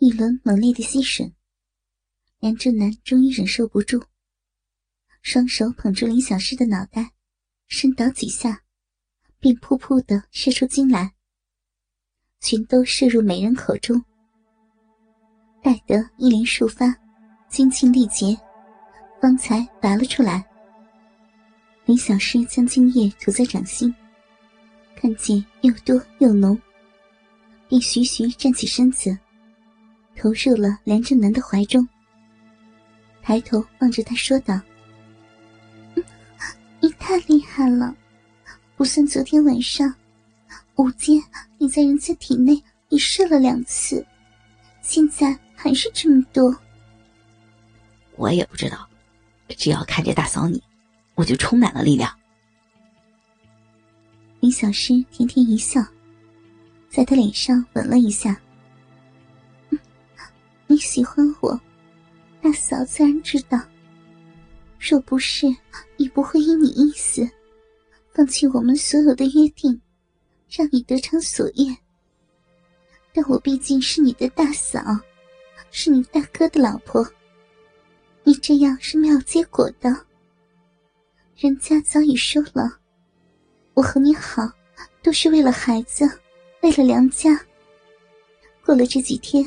一轮猛烈的吸吮，梁正南终于忍受不住，双手捧住林小诗的脑袋，伸倒几下，便噗噗的射出精来，全都射入美人口中。待得一连数发，精尽力竭，方才拔了出来。林小诗将精液涂在掌心，看见又多又浓，便徐徐站起身子。投入了梁正南的怀中，抬头望着他说道：“你太厉害了，不算昨天晚上，午间你在人家体内已射了两次，现在还是这么多。”我也不知道，只要看着大嫂你，我就充满了力量。林小诗甜甜一笑，在他脸上吻了一下。你喜欢我，大嫂自然知道。若不是，也不会依你意思，放弃我们所有的约定，让你得偿所愿。但我毕竟是你的大嫂，是你大哥的老婆，你这样是没有结果的。人家早已说了，我和你好，都是为了孩子，为了梁家。过了这几天。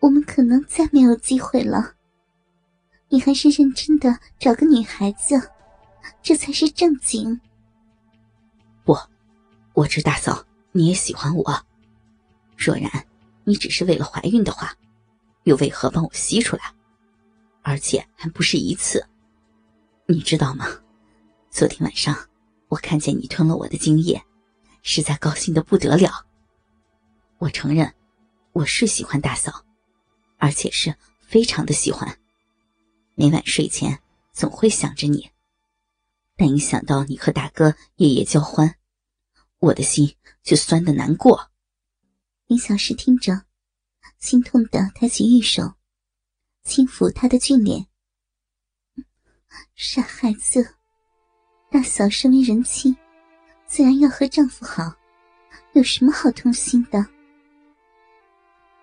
我们可能再没有机会了。你还是认真的找个女孩子，这才是正经。不，我知大嫂你也喜欢我。若然你只是为了怀孕的话，又为何帮我吸出来？而且还不是一次。你知道吗？昨天晚上我看见你吞了我的精液，实在高兴的不得了。我承认，我是喜欢大嫂。而且是非常的喜欢，每晚睡前总会想着你，但一想到你和大哥夜夜交欢，我的心就酸的难过。林小诗听着，心痛的抬起玉手，轻抚他的俊脸。傻孩子，大嫂身为人妻，自然要和丈夫好，有什么好痛心的？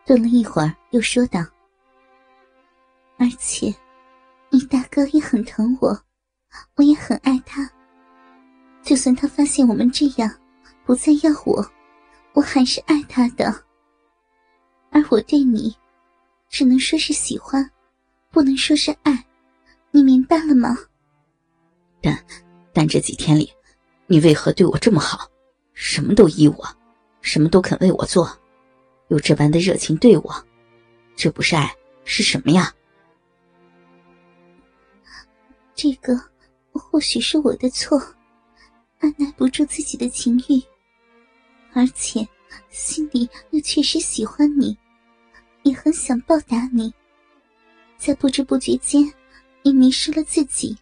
顿了一会儿，又说道：“而且，你大哥也很疼我，我也很爱他。就算他发现我们这样，不再要我，我还是爱他的。而我对你，只能说是喜欢，不能说是爱，你明白了吗？但，但这几天里，你为何对我这么好，什么都依我，什么都肯为我做？”有这般的热情对我，这不是爱是什么呀？这个或许是我的错，按耐不住自己的情欲，而且心里又确实喜欢你，也很想报答你，在不知不觉间也迷失了自己，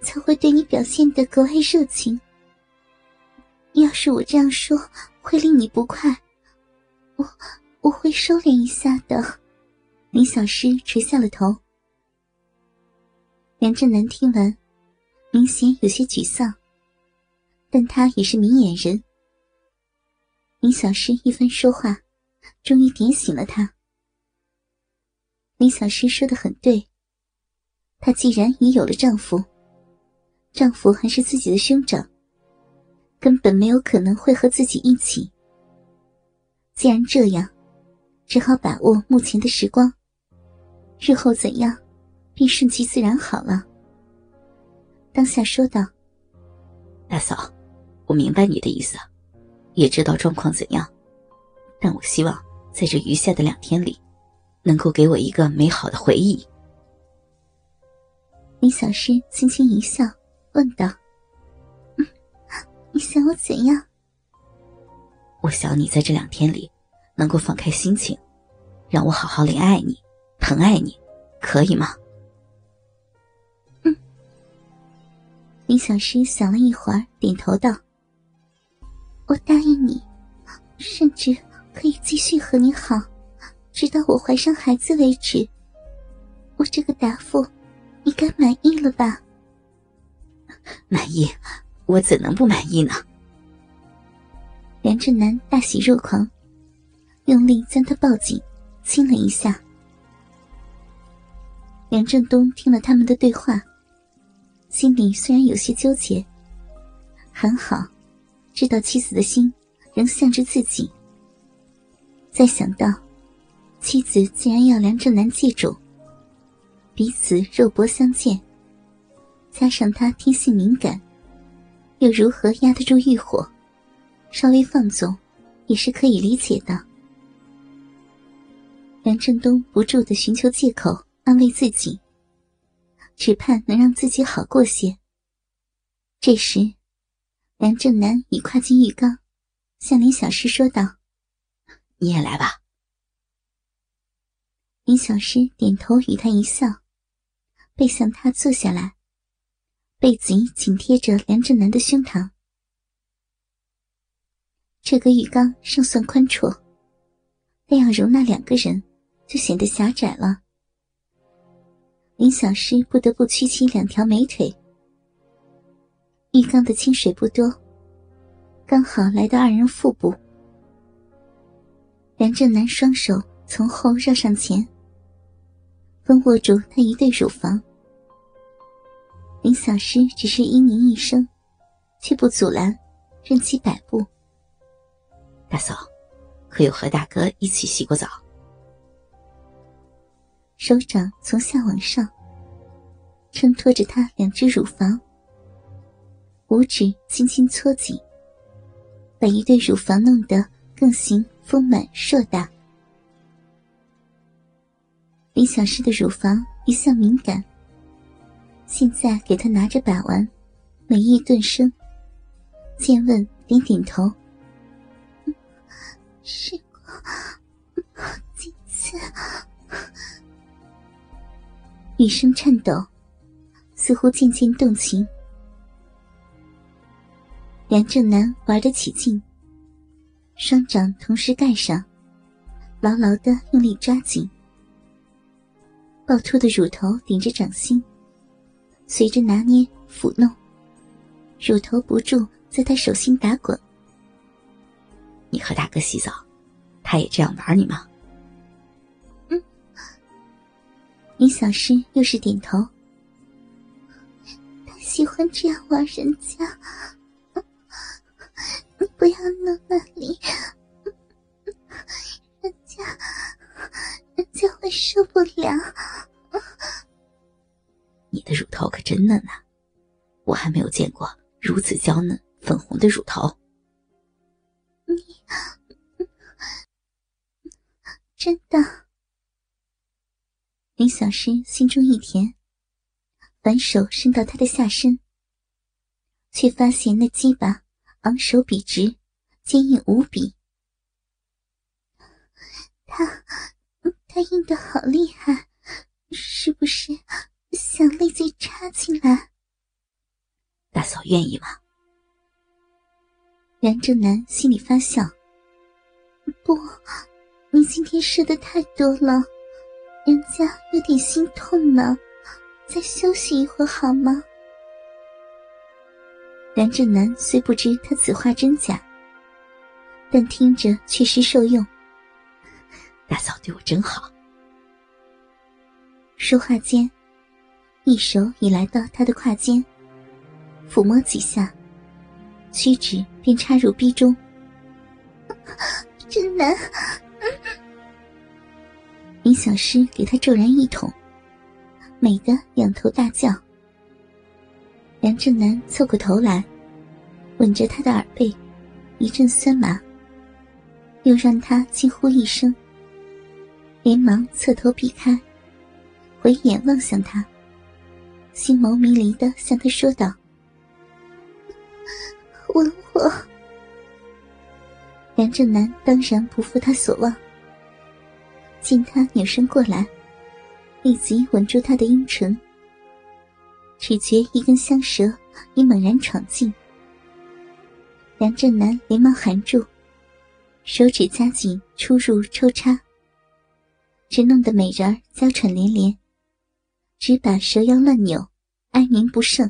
才会对你表现的格外热情。要是我这样说会令你不快。我我会收敛一下的，林小诗垂下了头。梁振南听完，明显有些沮丧，但他也是明眼人。林小诗一番说话，终于点醒了他。林小诗说的很对，她既然已有了丈夫，丈夫还是自己的兄长，根本没有可能会和自己一起。既然这样，只好把握目前的时光，日后怎样，便顺其自然好了。当下说道：“大嫂，我明白你的意思，也知道状况怎样，但我希望在这余下的两天里，能够给我一个美好的回忆。”林小诗轻轻一笑，问道：“你想我怎样？”我想你在这两天里，能够放开心情，让我好好怜爱你、疼爱你，可以吗？嗯。林小诗想了一会儿，点头道：“我答应你，甚至可以继续和你好，直到我怀上孩子为止。我这个答复，你该满意了吧？”满意，我怎能不满意呢？梁振南大喜若狂，用力将她抱紧，亲了一下。梁振东听了他们的对话，心里虽然有些纠结，很好知道妻子的心仍向着自己。再想到妻子竟然要梁振南记住，彼此肉搏相见，加上他天性敏感，又如何压得住欲火？稍微放纵也是可以理解的。梁振东不住的寻求借口。安慰自己，只盼能让自己好过些。这时，梁正南已跨进浴缸，向林小诗说道：“你也来吧。”林小诗点头与他一笑，背向他坐下来，背脊紧贴着梁正南的胸膛。这个浴缸尚算宽绰，但要容纳两个人，就显得狭窄了。林小诗不得不屈起两条美腿。浴缸的清水不多，刚好来到二人腹部。梁正南双手从后绕上前，分握住他一对乳房。林小诗只是嘤咛一声，却不阻拦，任其摆布。大嫂，可有和大哥一起洗过澡？手掌从下往上，撑托着她两只乳房，五指轻轻搓紧，把一对乳房弄得更形丰满硕大。林小诗的乳房一向敏感，现在给他拿着把玩，美意顿生。见问点点头，试过好几次。语声颤抖，似乎渐渐动情。梁正南玩得起劲，双掌同时盖上，牢牢的用力抓紧。暴突的乳头顶着掌心，随着拿捏抚弄，乳头不住在他手心打滚。你和大哥洗澡，他也这样玩你吗？嗯林小诗又是点头，他喜欢这样玩人家，你不要弄那里，人家人家会受不了。你的乳头可真嫩啊，我还没有见过如此娇嫩粉红的乳头。真的。林小诗心中一甜，反手伸到他的下身，却发现那鸡巴昂首笔直，坚硬无比。他他硬的好厉害，是不是想立即插进来？大嫂愿意吗？梁正南心里发笑。不，你今天射的太多了。人家有点心痛呢，再休息一会儿好吗？梁振南虽不知他此话真假，但听着确实受用。大嫂对我真好。说话间，一手已来到他的胯间，抚摸几下，屈指便插入逼中。真难。林小诗给他骤然一捅，美得仰头大叫。梁正南凑过头来，吻着他的耳背，一阵酸麻，又让他惊呼一声，连忙侧头避开，回眼望向他，星眸迷离的向他说道：“梁正南当然不负他所望。见他扭身过来，立即吻住他的阴唇。只觉一根香舌已猛然闯进，梁振南连忙含住，手指夹紧出入抽插，只弄得美人儿娇喘连连，只把蛇腰乱扭，哀鸣不胜。